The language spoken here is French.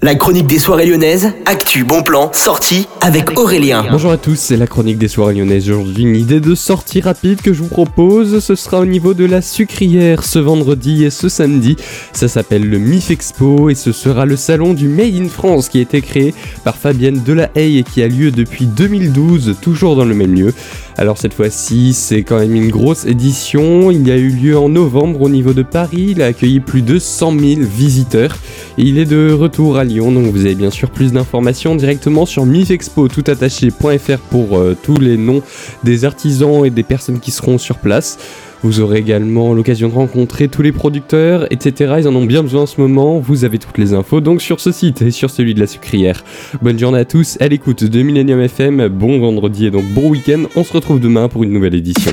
La chronique des soirées lyonnaises, actu, bon plan, sortie avec Aurélien. Bonjour à tous, c'est la chronique des soirées lyonnaises. Aujourd'hui, une idée de sortie rapide que je vous propose. Ce sera au niveau de la sucrière ce vendredi et ce samedi. Ça s'appelle le MIF Expo et ce sera le salon du Made in France qui a été créé par Fabienne Delahaye et qui a lieu depuis 2012, toujours dans le même lieu. Alors cette fois-ci, c'est quand même une grosse édition. Il y a eu lieu en novembre au niveau de Paris. Il a accueilli plus de 100 000 visiteurs. Et il est de retour à Donc vous avez bien sûr plus d'informations directement sur mifexpo.toutattaché.fr pour euh, tous les noms des artisans et des personnes qui seront sur place. Vous aurez également l'occasion de rencontrer tous les producteurs, etc. Ils en ont bien besoin en ce moment. Vous avez toutes les infos donc sur ce site et sur celui de la sucrière. Bonne journée à tous, à l'écoute de Millennium FM. Bon vendredi et donc bon week-end. On se retrouve demain pour une nouvelle édition.